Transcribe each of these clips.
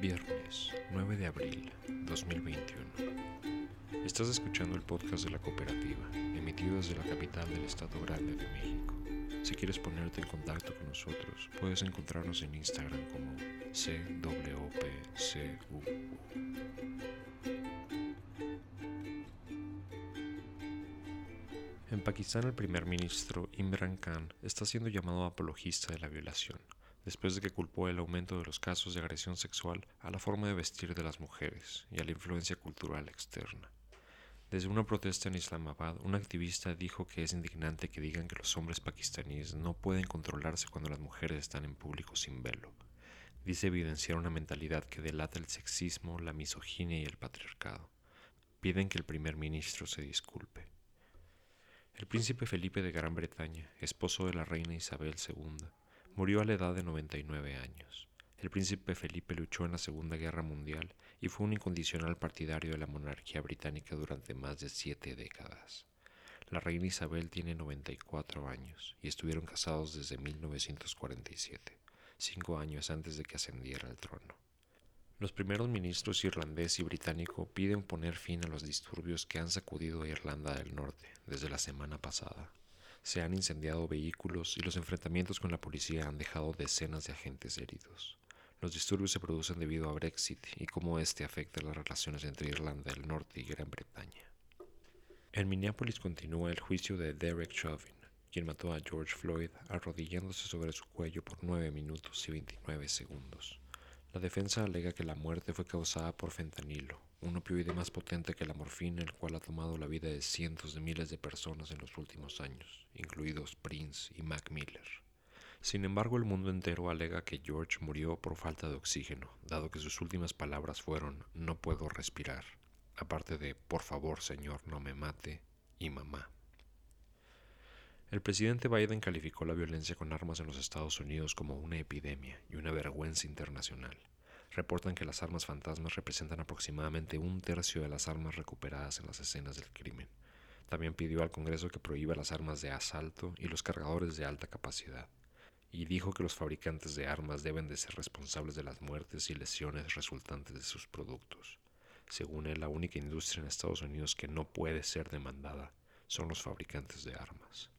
Viernes 9 de abril 2021. Estás escuchando el podcast de la cooperativa, emitido desde la capital del Estado Grande de México. Si quieres ponerte en contacto con nosotros, puedes encontrarnos en Instagram como CWPCU. En Pakistán el primer ministro Imran Khan está siendo llamado apologista de la violación después de que culpó el aumento de los casos de agresión sexual a la forma de vestir de las mujeres y a la influencia cultural externa. Desde una protesta en Islamabad, un activista dijo que es indignante que digan que los hombres pakistaníes no pueden controlarse cuando las mujeres están en público sin velo. Dice evidenciar una mentalidad que delata el sexismo, la misoginia y el patriarcado. Piden que el primer ministro se disculpe. El príncipe Felipe de Gran Bretaña, esposo de la reina Isabel II, Murió a la edad de 99 años. El príncipe Felipe luchó en la Segunda Guerra Mundial y fue un incondicional partidario de la monarquía británica durante más de siete décadas. La reina Isabel tiene 94 años y estuvieron casados desde 1947, cinco años antes de que ascendiera al trono. Los primeros ministros irlandés y británico piden poner fin a los disturbios que han sacudido a Irlanda del Norte desde la semana pasada se han incendiado vehículos y los enfrentamientos con la policía han dejado decenas de agentes heridos. Los disturbios se producen debido a Brexit y cómo este afecta las relaciones entre Irlanda del Norte y Gran Bretaña. En Minneapolis continúa el juicio de Derek Chauvin, quien mató a George Floyd arrodillándose sobre su cuello por 9 minutos y 29 segundos. La defensa alega que la muerte fue causada por fentanilo, un opioide más potente que la morfina, el cual ha tomado la vida de cientos de miles de personas en los últimos años, incluidos Prince y Mac Miller. Sin embargo, el mundo entero alega que George murió por falta de oxígeno, dado que sus últimas palabras fueron no puedo respirar, aparte de por favor señor no me mate y mamá. El presidente Biden calificó la violencia con armas en los Estados Unidos como una epidemia y una vergüenza internacional reportan que las armas fantasmas representan aproximadamente un tercio de las armas recuperadas en las escenas del crimen. También pidió al Congreso que prohíba las armas de asalto y los cargadores de alta capacidad, y dijo que los fabricantes de armas deben de ser responsables de las muertes y lesiones resultantes de sus productos. Según él, la única industria en Estados Unidos que no puede ser demandada son los fabricantes de armas.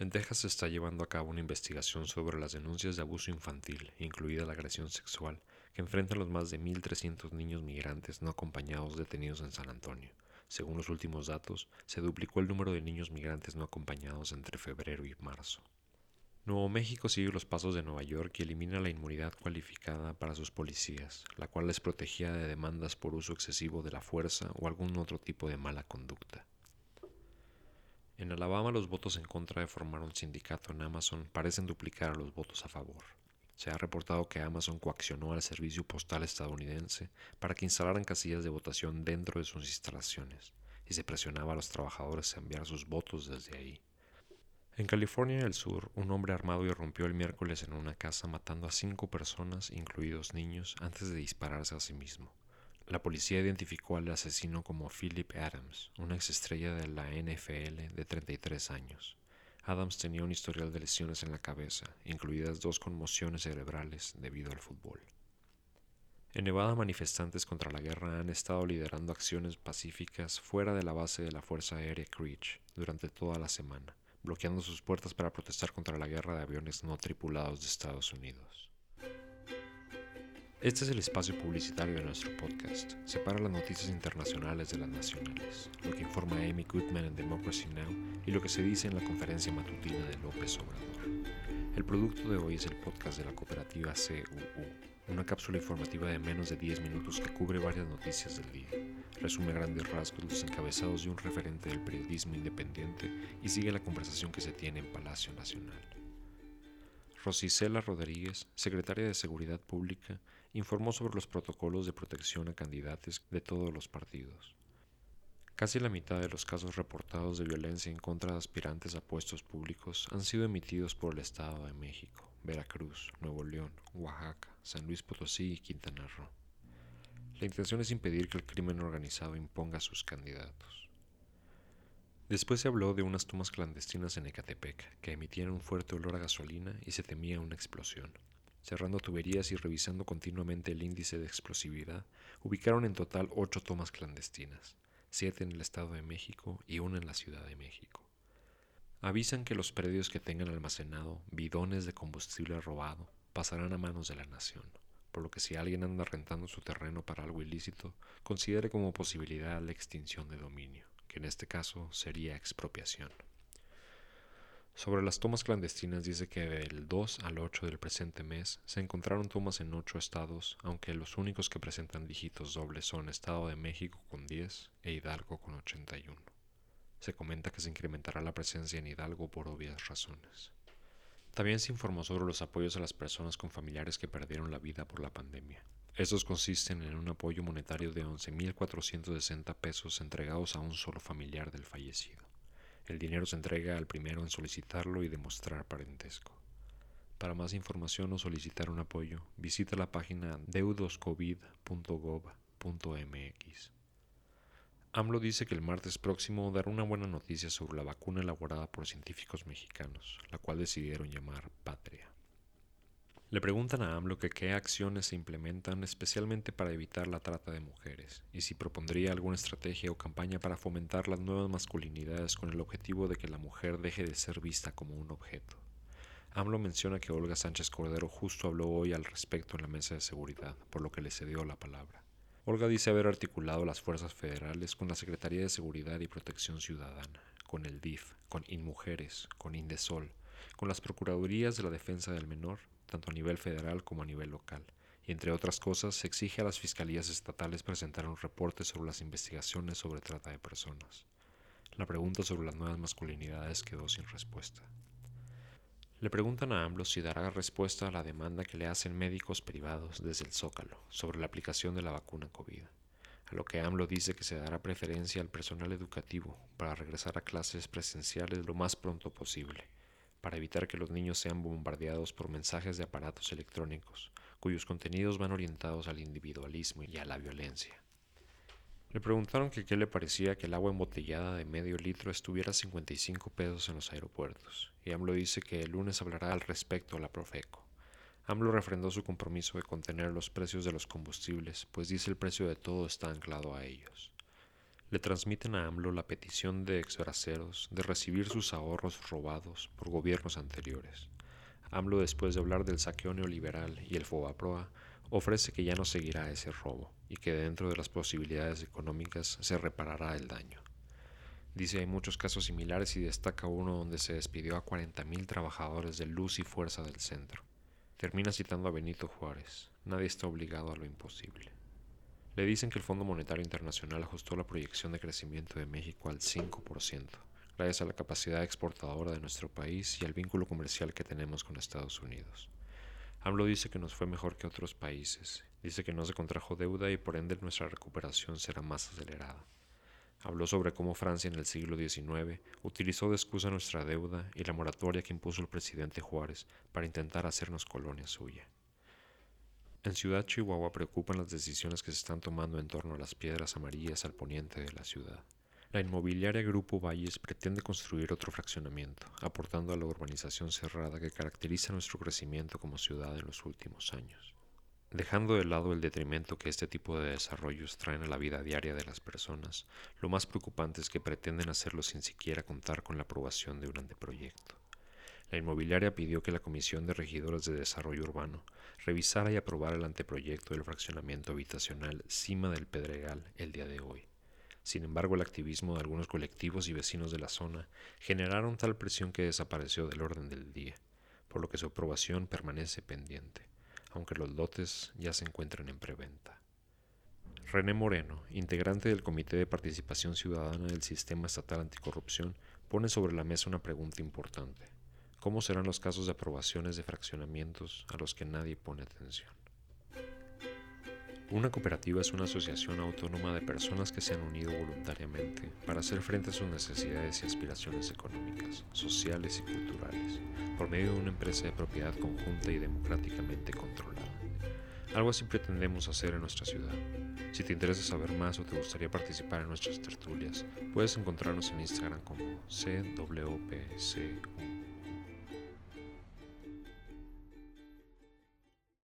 En Texas se está llevando a cabo una investigación sobre las denuncias de abuso infantil, incluida la agresión sexual, que enfrentan los más de 1.300 niños migrantes no acompañados detenidos en San Antonio. Según los últimos datos, se duplicó el número de niños migrantes no acompañados entre febrero y marzo. Nuevo México sigue los pasos de Nueva York y elimina la inmunidad cualificada para sus policías, la cual les protegía de demandas por uso excesivo de la fuerza o algún otro tipo de mala conducta. En Alabama los votos en contra de formar un sindicato en Amazon parecen duplicar a los votos a favor. Se ha reportado que Amazon coaccionó al servicio postal estadounidense para que instalaran casillas de votación dentro de sus instalaciones y se presionaba a los trabajadores a enviar sus votos desde ahí. En California del Sur, un hombre armado irrumpió el miércoles en una casa matando a cinco personas, incluidos niños, antes de dispararse a sí mismo. La policía identificó al asesino como Philip Adams, una exestrella de la NFL de 33 años. Adams tenía un historial de lesiones en la cabeza, incluidas dos conmociones cerebrales debido al fútbol. En Nevada, manifestantes contra la guerra han estado liderando acciones pacíficas fuera de la base de la Fuerza Aérea Creech durante toda la semana, bloqueando sus puertas para protestar contra la guerra de aviones no tripulados de Estados Unidos. Este es el espacio publicitario de nuestro podcast. Separa las noticias internacionales de las nacionales, lo que informa Amy Goodman en Democracy Now! y lo que se dice en la conferencia matutina de López Obrador. El producto de hoy es el podcast de la cooperativa CUU, una cápsula informativa de menos de 10 minutos que cubre varias noticias del día, resume grandes rasgos los encabezados de un referente del periodismo independiente y sigue la conversación que se tiene en Palacio Nacional. Rosicela Rodríguez, secretaria de Seguridad Pública, informó sobre los protocolos de protección a candidatos de todos los partidos. Casi la mitad de los casos reportados de violencia en contra de aspirantes a puestos públicos han sido emitidos por el Estado de México, Veracruz, Nuevo León, Oaxaca, San Luis Potosí y Quintana Roo. La intención es impedir que el crimen organizado imponga a sus candidatos. Después se habló de unas tomas clandestinas en Ecatepec que emitían un fuerte olor a gasolina y se temía una explosión. cerrando tuberías y revisando continuamente el índice de explosividad, ubicaron en total ocho tomas clandestinas, siete en el Estado de México y una en la Ciudad de México. Avisan que los predios que tengan almacenado bidones de combustible robado pasarán a manos de la nación, por lo que si alguien anda rentando su terreno para algo ilícito, considere como posibilidad la extinción de dominio, que en este caso sería expropiación. Sobre las tomas clandestinas dice que del 2 al 8 del presente mes se encontraron tomas en 8 estados, aunque los únicos que presentan dígitos dobles son Estado de México con 10 e Hidalgo con 81. Se comenta que se incrementará la presencia en Hidalgo por obvias razones. También se informó sobre los apoyos a las personas con familiares que perdieron la vida por la pandemia. Estos consisten en un apoyo monetario de 11.460 pesos entregados a un solo familiar del fallecido. El dinero se entrega al primero en solicitarlo y demostrar parentesco. Para más información o solicitar un apoyo, visita la página deudoscovid.gov.mx. AMLO dice que el martes próximo dará una buena noticia sobre la vacuna elaborada por científicos mexicanos, la cual decidieron llamar Patria. Le preguntan a AMLO que qué acciones se implementan especialmente para evitar la trata de mujeres y si propondría alguna estrategia o campaña para fomentar las nuevas masculinidades con el objetivo de que la mujer deje de ser vista como un objeto. AMLO menciona que Olga Sánchez Cordero justo habló hoy al respecto en la mesa de seguridad, por lo que le cedió la palabra. Olga dice haber articulado las fuerzas federales con la Secretaría de Seguridad y Protección Ciudadana, con el DIF, con InMujeres, con Indesol, con las Procuradurías de la Defensa del Menor tanto a nivel federal como a nivel local, y entre otras cosas se exige a las fiscalías estatales presentar un reporte sobre las investigaciones sobre trata de personas. La pregunta sobre las nuevas masculinidades quedó sin respuesta. Le preguntan a AMLO si dará respuesta a la demanda que le hacen médicos privados desde el Zócalo sobre la aplicación de la vacuna COVID, a lo que AMLO dice que se dará preferencia al personal educativo para regresar a clases presenciales lo más pronto posible para evitar que los niños sean bombardeados por mensajes de aparatos electrónicos, cuyos contenidos van orientados al individualismo y a la violencia. Le preguntaron qué le parecía que el agua embotellada de medio litro estuviera a 55 pesos en los aeropuertos, y AMLO dice que el lunes hablará al respecto a la Profeco. AMLO refrendó su compromiso de contener los precios de los combustibles, pues dice el precio de todo está anclado a ellos le transmiten a AMLO la petición de exbraceros de recibir sus ahorros robados por gobiernos anteriores. AMLO, después de hablar del saqueo neoliberal y el FOBAPROA, ofrece que ya no seguirá ese robo y que dentro de las posibilidades económicas se reparará el daño. Dice hay muchos casos similares y destaca uno donde se despidió a 40.000 trabajadores de luz y fuerza del centro. Termina citando a Benito Juárez, nadie está obligado a lo imposible. Le dicen que el Fondo Monetario Internacional ajustó la proyección de crecimiento de México al 5%, gracias a la capacidad exportadora de nuestro país y al vínculo comercial que tenemos con Estados Unidos. AMLO dice que nos fue mejor que otros países, dice que no se contrajo deuda y por ende nuestra recuperación será más acelerada. Habló sobre cómo Francia en el siglo XIX utilizó de excusa nuestra deuda y la moratoria que impuso el presidente Juárez para intentar hacernos colonia suya. En Ciudad Chihuahua preocupan las decisiones que se están tomando en torno a las piedras amarillas al poniente de la ciudad. La inmobiliaria Grupo Valles pretende construir otro fraccionamiento, aportando a la urbanización cerrada que caracteriza nuestro crecimiento como ciudad en los últimos años. Dejando de lado el detrimento que este tipo de desarrollos traen a la vida diaria de las personas, lo más preocupante es que pretenden hacerlo sin siquiera contar con la aprobación de un anteproyecto. La inmobiliaria pidió que la Comisión de Regidores de Desarrollo Urbano revisara y aprobara el anteproyecto del fraccionamiento habitacional Cima del Pedregal el día de hoy. Sin embargo, el activismo de algunos colectivos y vecinos de la zona generaron tal presión que desapareció del orden del día, por lo que su aprobación permanece pendiente, aunque los lotes ya se encuentran en preventa. René Moreno, integrante del Comité de Participación Ciudadana del Sistema Estatal Anticorrupción, pone sobre la mesa una pregunta importante. ¿Cómo serán los casos de aprobaciones de fraccionamientos a los que nadie pone atención? Una cooperativa es una asociación autónoma de personas que se han unido voluntariamente para hacer frente a sus necesidades y aspiraciones económicas, sociales y culturales, por medio de una empresa de propiedad conjunta y democráticamente controlada. Algo así pretendemos hacer en nuestra ciudad. Si te interesa saber más o te gustaría participar en nuestras tertulias, puedes encontrarnos en Instagram como CWPCU.